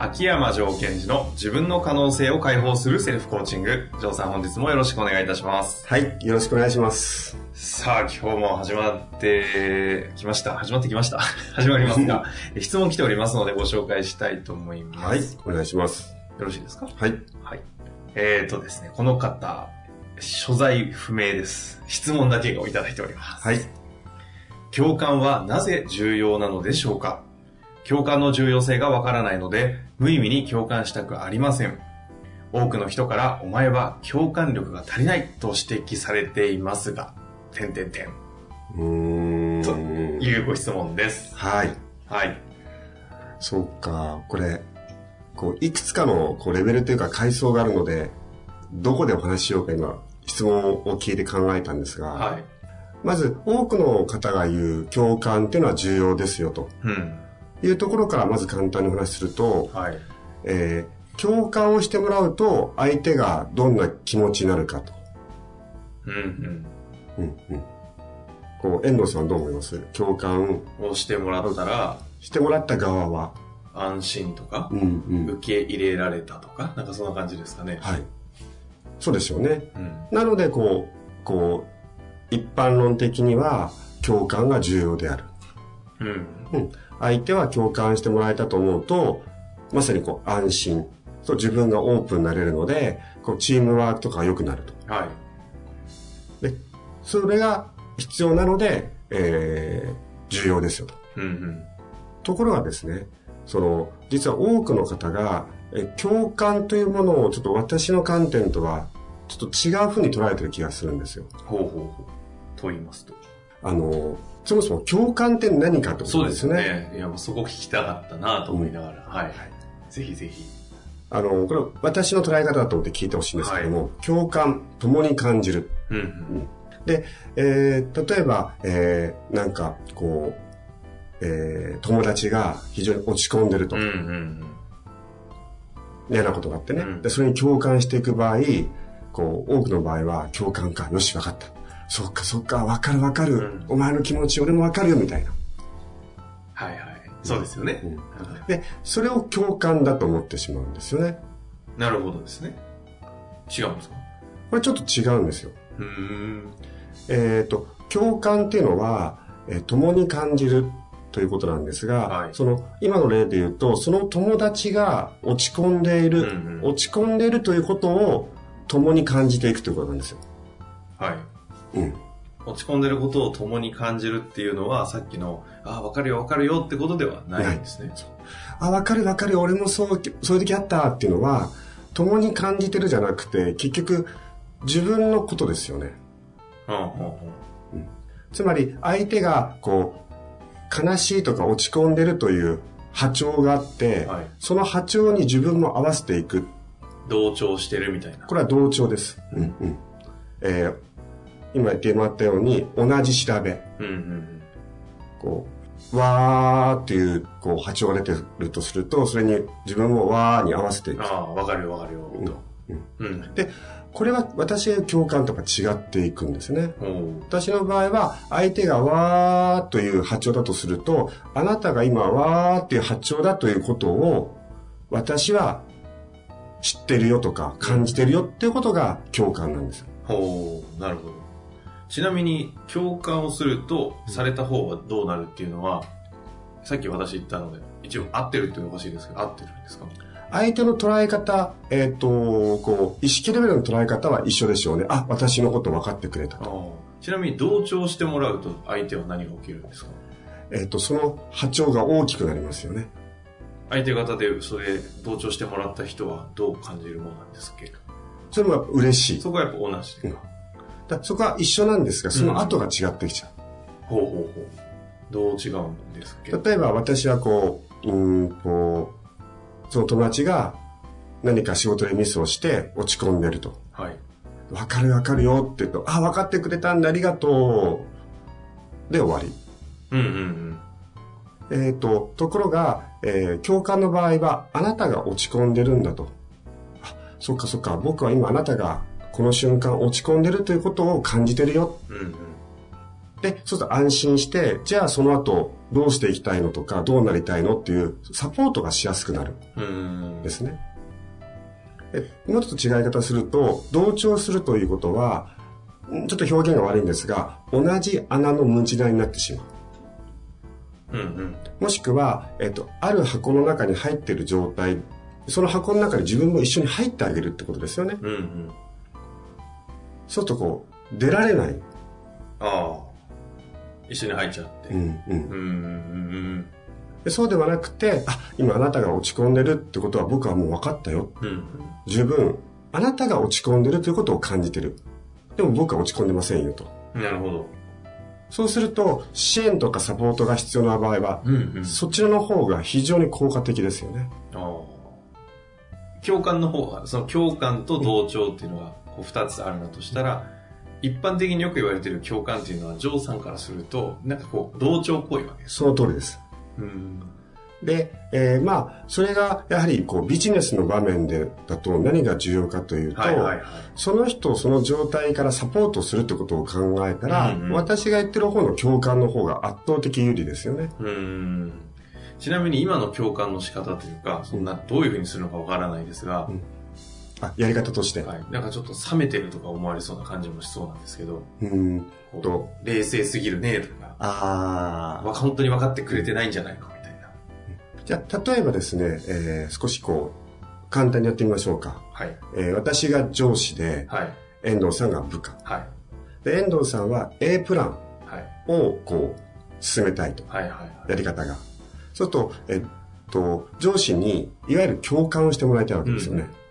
秋山城賢治の自分の可能性を解放するセルフコーチング。城さん本日もよろしくお願いいたします。はい、よろしくお願いします。さあ今日も始まってきました。始まってきました。始まりますが 質問来ておりますのでご紹介したいと思います、はいよ、お願いします。ろしいですか？はい。はい。えーとですねこの方所在不明です。質問だけをいただいております。はい。共感はなぜ重要なのでしょうか？共感の重要性がわからないので、無意味に共感したくありません。多くの人から、お前は共感力が足りないと指摘されていますが、点点点。うーん。というご質問です。はい。はい。そうか、これ、こう、いくつかのこうレベルというか階層があるので、どこでお話ししようか今、質問を聞いて考えたんですが、はい。まず、多くの方が言う共感っていうのは重要ですよとうん。いうところからまず簡単にお話しすると、はい。えー共感をしてもらうと相手がどんな気持ちになるかと。うんうんうん。こう、遠藤さんどう思います？共感うん。をしてもらったら、してもらった側は。安心とかう、んうん。受け入れられたとか、なんかそんな感じですかね。はい。そうですよね。うん。なので、こう、こう、一般論的には共感が重要である。うん。うん。相手は共感してもらえたと思うと、まさにこう、安心。そう、自分がオープンになれるので、こう、チームワークとかが良くなると。はい。で、それが必要なので、えー、重要ですよと。うんうん。ところがですね、その、実は多くの方が、え共感というものをちょっと私の観点とは、ちょっと違う風に捉えてる気がするんですよ。ほうほうほう。と言いますと。あの、そもそも共感って何かってことそうですよですよね。ね。いや、そこ聞きたかったなと思いながら。はい。ぜひぜひ。あの、これ私の捉え方だと思って聞いてほしいんですけども、共感、共に感じる。うんうん。で、えー例えば、えーなんか、こう、えー友達が非常に落ち込んでると。うんうん嫌なことがあってね、うんで。それに共感していく場合、こう、多くの場合は共感か。よし、わかった。そっか、そっか、わかるわかる、うんお前の気持ち、俺もわかるよ、みたいな。はいはい。そうですよね。うんで、それを共感だと思ってしまうんですよね。なるほどですね。違うんですか？これちょっと違うんですよ。うーん。えっ、と、共感っていうのは、えー共に感じるということなんですが、はいその、今の例で言うと、その友達が落ち込んでいる、うんうん落ち込んでいるということを共に感じていくということなんですよ。はい。うん。落ち込んでることを共に感じるっていうのは、さっきの、ああ、わかるよわかるよってことではないんですね。あ、わかるわかる、俺もそう、そういう時あったっていうのは、共に感じてるじゃなくて、結局、自分のことですよね。うんうんうん。つまり、相手が、こう、悲しいとか落ち込んでるという波長があって、はいその波長に自分も合わせていく。同調してるみたいな。これは同調です。うんうん。えー今言ってもらったように、同じ調べ。うんうんこう、わーっていう、こう、波長が出てるとすると、それに自分もわーに合わせていうん。く。ああ、わかるよわかるよ、と。うんうん。で、これは私が共感とか違っていくんですね。私の場合は、相手がわーという波長だとすると、あなたが今わーっていう波長だということを、私は知ってるよとか感じてるよっていうことが共感なんですよ。ほう、なるほど。ちなみに、共感をすると、された方はどうなるっていうのは、さっき私言ったので、一応合ってるっていうのはおかしいですけど、合ってるんですか？相手の捉え方、えっ、と、こう、意識レベルの捉え方は一緒でしょうね。あ、私のこと分かってくれたと。ちなみに同調してもらうと相手は何が起きるんですか？えっ、と、その波長が大きくなりますよね。相手方でそれ同調してもらった人はどう感じるものなんですっけ？それもやっぱ嬉しい。そこはやっぱ同じでか、だそこは一緒なんですが、その後が違ってきちゃう。ほうほうほうどう違うんですっけ？例えば私はこう、うーん、こう、その友達が何か仕事でミスをして落ち込んでると。はいわかるわかるよって言うと、あ、分かってくれたんだ、ありがとう。で終わり。うんうんうんえっ、と、ところが、えー共感の場合は、あなたが落ち込んでるんだと。あ、そっかそっか、僕は今あなたがこの瞬間落ち込んでるということを感じてるよ。うんうんで、そうすると安心して、じゃあその後どうしていきたいのとか、どうなりたいのっていうサポートがしやすくなるうんですね。えもうちょっと違い方すると、同調するということは、んちょっと表現が悪いんですが、同じ穴のムチダになってしまう。うんうんもしくは、えっと、ある箱の中に入っている状態、その箱の中に自分も一緒に入ってあげるってことですよね。うんうんそうするとこう、出られない。ああ一緒に入っちゃってうんうんうんうんうんでそうではなくて、あ、今あなたが落ち込んでるってことは僕はもう分かったよ。うんうん十分、あなたが落ち込んでるということを感じてる。でも僕は落ち込んでませんよと。うんなるほどそうすると、支援とかサポートが必要な場合は、うんうんそちらの方が非常に効果的ですよね。ああ共感の方はその共感と同調っていうのがこう2つあるんだとしたら一般的によく言われてる共感っていうのはジョーさんからするとなんかこう同調っぽいわけその通りです。うん。で、えーまあ、それがやはりこうビジネスの場面でだと何が重要かというと、はいはいはい。その人その状態からサポートするってことを考えたら、うんうん。私が言ってる方の共感の方が圧倒的有利ですよね。うん。ちなみに今の共感の仕方というかそんなどういうふうにするのかわからないですが、あ、やり方として。はい、なんかちょっと冷めてるとか思われそうな感じもしそうなんですけどうん冷静すぎるねとかあわ本当に分かってくれてないんじゃないかみたいなじゃあ、例えばですね、えー少しこう、簡単にやってみましょうか。はいえー私が上司で、はい遠藤さんが部下。はいで、遠藤さんは A プランはいをこう、進めたいと。はいはいはいやり方が。そうすると、えっと、上司に、いわゆる共感をしてもらいたいわけですよね。うん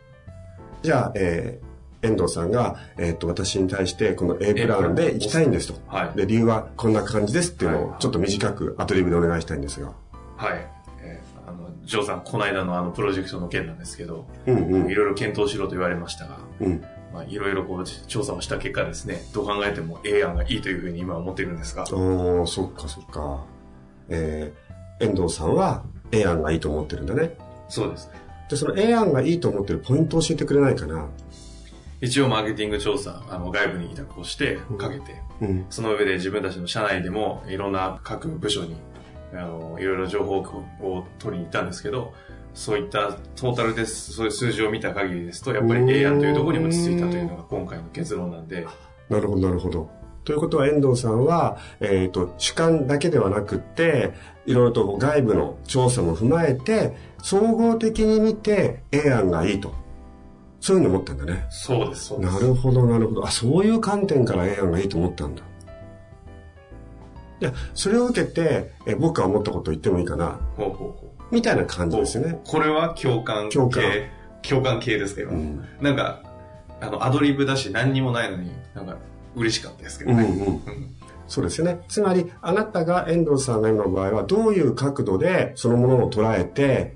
じゃあ、えー遠藤さんが、えっと、私に対して、この A プランで行きたいんですと。はいで、理由はこんな感じですっていうのをちょっと短くアドリブでお願いしたいんですが。はい。えーあの、ジョーさん、この間のあのプロジェクトの件なんですけど、うんうん。いろいろ検討しろと言われましたが、うん。まあ、いろいろこう、調査をした結果ですね、どう考えても A 案がいいというふうに今は思っているんですが、おー、そっかそっか。えー、遠藤さんは A 案がいいと思ってるんだね。そうですね。で、その A 案がいいと思ってるポイントを教えてくれないかな。一応マーケティング調査、あの、外部に委託をして、かけて、うん。その上で自分たちの社内でも、いろんな各部署に、あの、いろいろ情報を取りに行ったんですけど、そういったトータルです、そういう数字を見た限りですと、やっぱり A 案というところに落ち着いたというのが今回の結論なんで、なるほど、なるほど。ということは遠藤さんは、えっ、と、主観だけではなくって、いろいろと外部の調査も踏まえて、総合的に見て A 案がいいと。そういうのを思ったんだね。そうです、そうです。なるほど、なるほど。あ、そういう観点から A 案がいいと思ったんだ。いや、それを受けて、え僕が思ったことを言ってもいいかな。ほうほうほう。みたいな感じですよね。これは共感系。共感共感系ですけど、うん。なんか、あの、アドリブだし何にもないのに、なんか、嬉しかったですけどね。うんうん。うんそうですよね。つまり、あなたが遠藤さんが今の場合は、どういう角度でそのものを捉えて、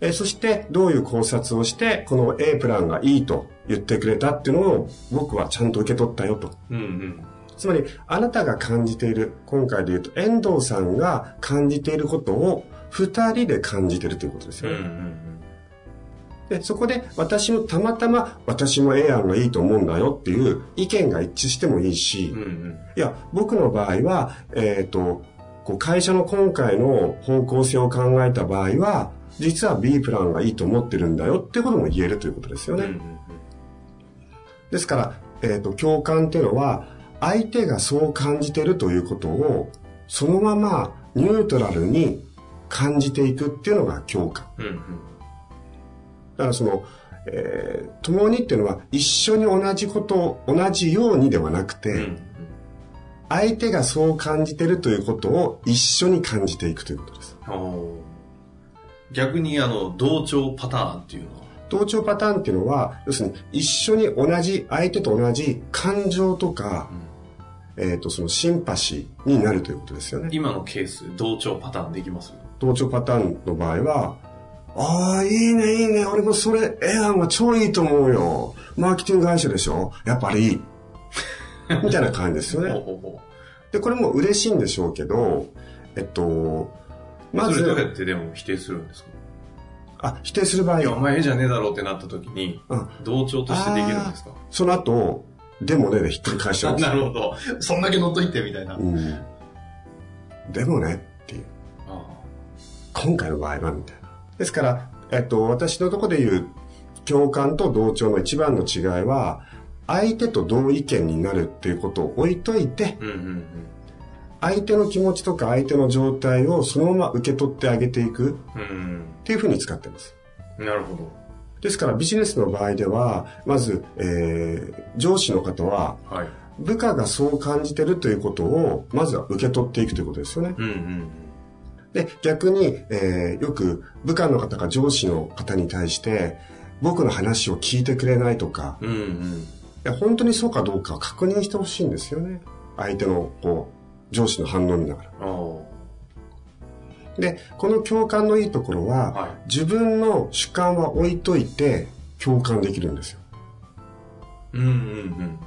えそして、どういう考察をして、この A プランがいいと言ってくれたっていうのを、僕はちゃんと受け取ったよと。うんうん。つまり、あなたが感じている、今回で言うと、遠藤さんが感じていることを、二人で感じているということですうんうよね。んで、そこで、私もたまたま、私も A 案がいいと思うんだよっていう意見が一致してもいいし、うん。うんうん。いや、僕の場合は、えっ、と、こう会社の今回の方向性を考えた場合は、実は B プランがいいと思ってるんだよってことも言えるということですよね。うんうんですから、えっ、と、共感っていうのは、相手がそう感じてるということを、そのままニュートラルに感じていくっていうのが共感。うん。うんだからその、えー共にっていうのは一緒に同じことを同じようにではなくて、うん。うん相手がそう感じてるということを一緒に感じていくということです。逆にあの、同調パターンっていうのは？同調パターンっていうのは、要するに一緒に同じ、相手と同じ感情とか、えっ、と、そのシンパシーになるということですよね。今のケース、同調パターンできます？同調パターンの場合は、ああ、いいね、いいね。俺もそれ、ええ案は超いいと思うよ。マーケティング会社でしょ？やっぱりいい。みたいな感じですよね。で、これも嬉しいんでしょうけど、えっと、う。まそれどうやず、ってでも否定するんですか？あ、否定する場合いや、お前絵じゃねえだろうってなった時に、うん同調としてできるんですか？その後、でもねでひっくり返しちゃうんですなるほど。そんだけ乗っといてみたいな。うん。でもねっていう。あ今回の場合はみたいな。ですから、えっと、私のところで言う共感と同調の一番の違いは、相手と同意見になるっていうことを置いといて、あうんうん相手の気持ちとか相手の状態をそのまま受け取ってあげていくっていうふうに使ってます。うん。なるほど。ですからビジネスの場合では、まず、えー上司の方は、はい。部下がそう感じてるということを、まずは受け取っていくということですよね。うんうんで、逆に、えーよく部下の方が上司の方に対して、僕の話を聞いてくれないとか、うん。うんうん。いや本当にそうかどうかを確認してほしいんですよね。相手の、こう、上司の反応を見ながら。で、この共感のいいところは、はい自分の主観は置いといて、共感できるんですよ。うんうんうん。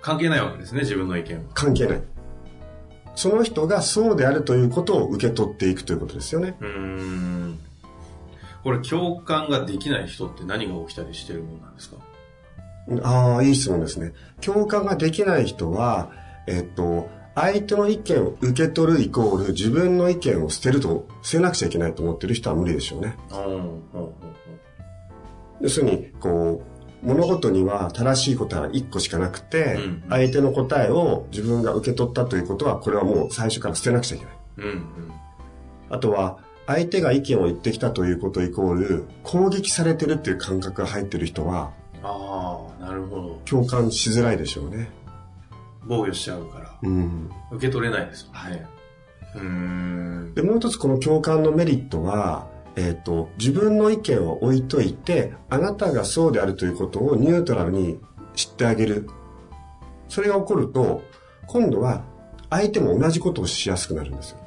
関係ないわけですね、自分の意見は。関係ない。その人がそうであるということを受け取っていくということですよね。うーん。これ、共感ができない人って何が起きたりしてるもんなんですか？ああ、いい質問ですね。共感ができない人は、えっと、相手の意見を受け取るイコール自分の意見を捨てると、捨てなくちゃいけないと思ってる人は無理でしょうね。うん。ほうほうほ要するに、こう、物事には正しい答えは1個しかなくて、うん相手の答えを自分が受け取ったということは、これはもう最初から捨てなくちゃいけない。う。うんうん。あとは、相手が意見を言ってきたということイコール、攻撃されてるっていう感覚が入ってる人は、ああ、なるほど。共感しづらいでしょうね。防御しちゃうから、うん。受け取れないですもんね。うーん。で、もう一つこの共感のメリットは、えっ、と、自分の意見を置いといて、あなたがそうであるということをニュートラルに知ってあげる。それが起こると、今度は相手も同じことをしやすくなるんですよ。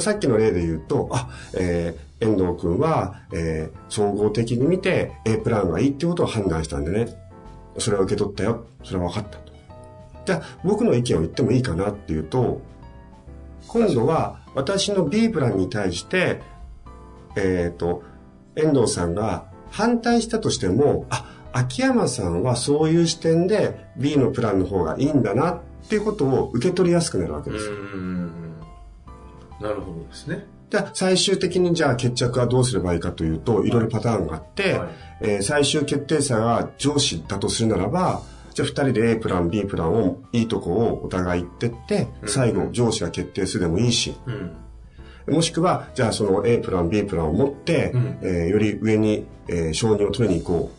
さっきの例で言うと、あ、えー遠藤君は、えー総合的に見て A プランがいいってことを判断したんでね。それを受け取ったよ。それは分かったと。じゃあ、僕の意見を言ってもいいかなっていうと、今度は私の B プランに対して、えっ、と、遠藤さんが反対したとしても、あ、秋山さんはそういう視点で B のプランの方がいいんだなっていうことを受け取りやすくなるわけうです。なるほどですね。じゃあ最終的にじゃあ決着はどうすればいいかというと、いろいろパターンがあって、はいえー最終決定者が上司だとするならば、じゃあ二人で A プラン、B プランを、いいとこをお互い言ってって、最後上司が決定するでもいいし、うん。もしくは、じゃあその A プラン、B プランを持って、うんえーより上に、えー承認を取りに行こ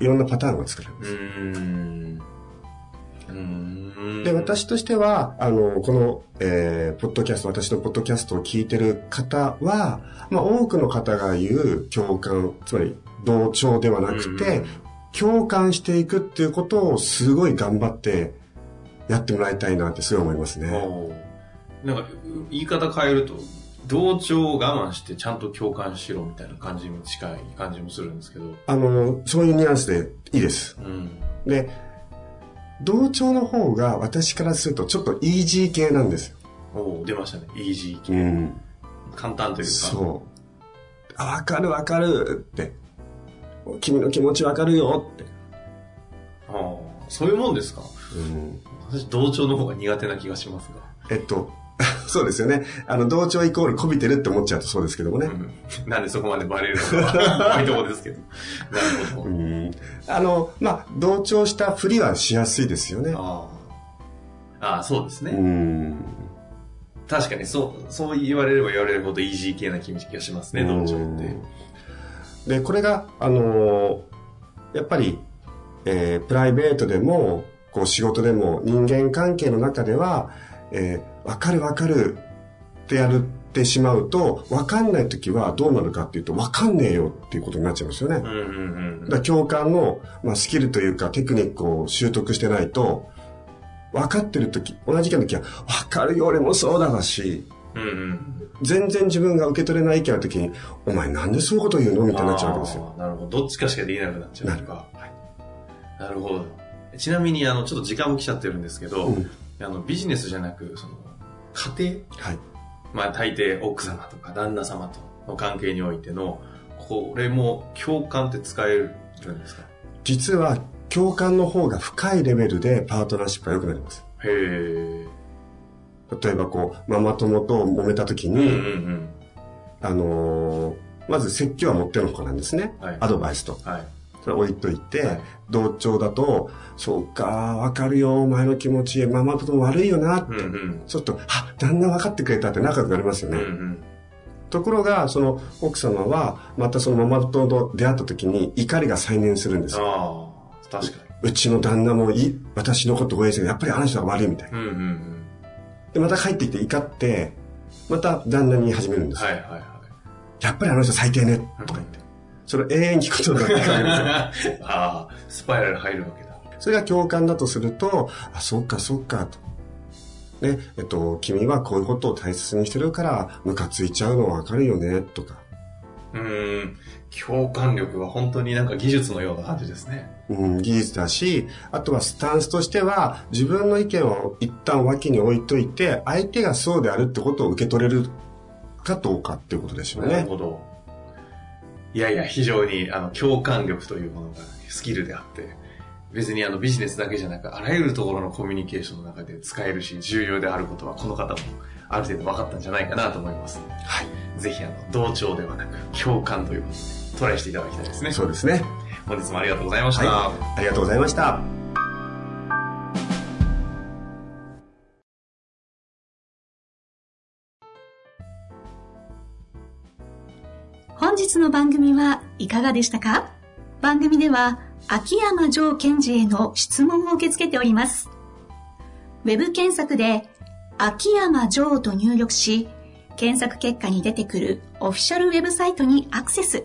う。いろんなパターンが作れる。うーん。うーん。で、私としては、あの、この、えーポッドキャスト、私のポッドキャストを聞いてる方は、まあ、多くの方が言う共感、つまり同調ではなくて、うん共感していくっていうことをすごい頑張ってやってもらいたいなってすごい思いますね。なんか、言い方変えると、同調を我慢してちゃんと共感しろみたいな感じに近い感じもするんですけど。あの、そういうニュアンスでいいです。うん。で、同調の方が私からするとちょっとイージー系なんですよ。おー出ましたね。イージー系。ん。簡単というか。そう。あ、わかるわかるって。君の気持ちわかるよって。あーそういうもんですか？うん私、同調の方が苦手な気がしますが。えっと、そうですよね。あの、同調イコールこびてるって思っちゃうとそうですけどもね。うん。なんでそこまでバレるのか いところですけど。なるほど。うんあの、まあ、同調したふりはしやすいですよね。ああ。ああ、そうですね。うん。確かに、そう、そう言われれば言われるほどイージー系な気がしますね、同調って。で、これが、あのーやっぱり、えープライベートでも、こう仕事でも人間関係の中では、えーわかるわかるってやるっってしまうと、分かんない時はどうなるかっていうと、分かんねえよっていうことになっちゃうんですよね。うんうんうんだから共感の、まあ、スキルというかテクニックを習得してないと、分かってる時、同じ意見の時は、分かるよ、俺もそうだだし、うんうん全然自分が受け取れない意見の時に、お前なんでそういうこと言うの？みたいになっちゃうわけですよ。なるほど。どっちかしかできなくなっちゃうとか。はいなるほど。ちなみに、あの、ちょっと時間も来ちゃってるんですけど、うんあの、ビジネスじゃなく、その、家庭？はい。まあ、大抵奥様とか旦那様との関係においての、これも共感って使えるんですか？実は、共感の方が深いレベルでパートナーシップが良くなります。へえ。例えばこう、ママ友と揉めた時に、うんうんうん。あのーまず説教は持ってのほかなんですね。はいアドバイスと。はい。それ置いといて、はい同調だと、そうか、わかるよ、お前の気持ち、ママ友悪いよな、うんうん。ちょっと、あ、旦那分かってくれたって仲良くなりますよね。うんうん。ところが、その奥様は、またそのママ友と出会った時に怒りが再燃するんですよ。ああ、確かうちの旦那もい私のこと応援してるやっぱりあの人が悪いみたいな。に。うんうんうん。で、また帰ってきて怒って、また旦那に始めるんですよ。はいはいはい。やっぱりあの人最低ね、とか言って。それを永遠に聞くことができるわけですよ。ああ、スパイラル入るわけだ。それが共感だとすると、あ、そっかそっかと。ね、えっと、君はこういうことを大切にしてるから、ムカついちゃうのわかるよね、とか。うーん。共感力は本当になんか技術のような感じですね。うん、技術だし、あとはスタンスとしては、自分の意見を一旦脇に置いといて、相手がそうであるってことを受け取れるかどうかっていうことでしょうね。なるほど。いやいや、非常にあの共感力というものがスキルであって、別にあのビジネスだけじゃなく、あらゆるところのコミュニケーションの中で使えるし、重要であることはこの方もある程度分かったんじゃないかなと思います。はい。ぜひあの、同調ではなく、共感ということでトライしていただきたいですね。そうですね。本日もありがとうございました。はい。ありがとうございました。本日の番組はいかがでしたか？番組では秋山城賢治への質問を受け付けております。ウェブ検索で秋山城と入力し、検索結果に出てくるオフィシャルウェブサイトにアクセス。